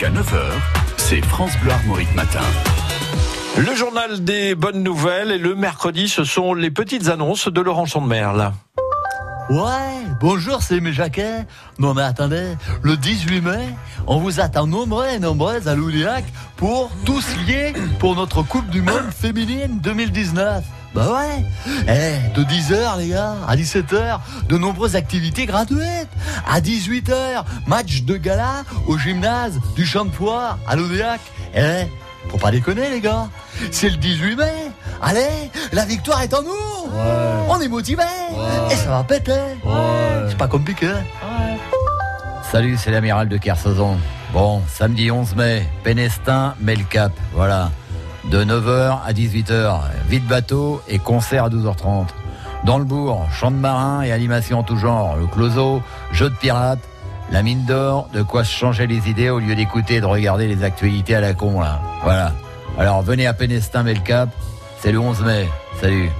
Jusqu'à 9h, c'est France Bleu Armorique Matin. Le journal des bonnes nouvelles et le mercredi, ce sont les petites annonces de Laurent Chandemerle. Ouais, bonjour, c'est mes Jacquet. Non mais attendez, le 18 mai, on vous attend nombreux et nombreuses à Louliac pour tous liés pour notre Coupe du Monde féminine 2019. Bah ouais. Eh, de 10h les gars, à 17h, de nombreuses activités gratuites. À 18h, match de gala au gymnase du Champ de Poire à Louliac. Eh, faut pas déconner les gars, c'est le 18 mai. Allez, la victoire est en nous. On est motivés. Et ça va péter. C'est pas compliqué Salut, c'est l'amiral de Kersozon. Bon, samedi 11 mai, Pénestin, Melcap, voilà. De 9h à 18h, vide bateau et concert à 12h30. Dans le bourg, chant de marin et animation en tout genre, le closo, jeu de pirates, la mine d'or, de quoi se changer les idées au lieu d'écouter et de regarder les actualités à la con, là. Voilà. Alors venez à Pénestin, Melcap, c'est le 11 mai. Salut.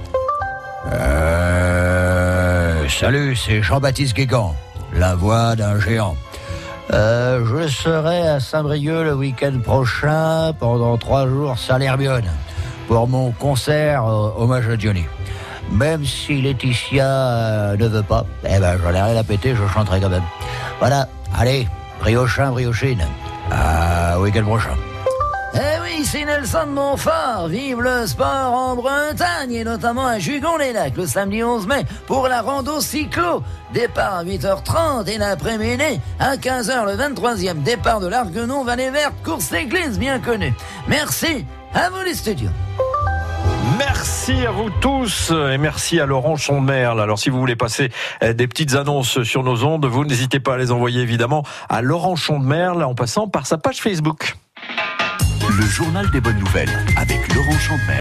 Euh, salut, c'est Jean-Baptiste Guégan, la voix d'un géant. Euh, je serai à Saint-Brieuc le week-end prochain pendant trois jours Salerbione pour mon concert euh, hommage à Johnny. Même si Laetitia euh, ne veut pas, eh ben j'en ai rien à péter, je chanterai quand même. Voilà, allez, briochin, briochine. À week-end prochain. Eh oui, c'est Nelson Montfort. Vive le sport en Bretagne et notamment à Jugon-les-Lacs le samedi 11 mai pour la rando cyclo. Départ à 8h30 et l'après-midi à 15h le 23e. Départ de l'Arguenon, Vallée Verte, course église bien connue. Merci. À vous les studios. Merci à vous tous et merci à Laurent Chandemerle. Alors si vous voulez passer euh, des petites annonces sur nos ondes, vous n'hésitez pas à les envoyer évidemment à Laurent Chandemerle en passant par sa page Facebook. Le journal des bonnes nouvelles avec Laurent Chandemerle.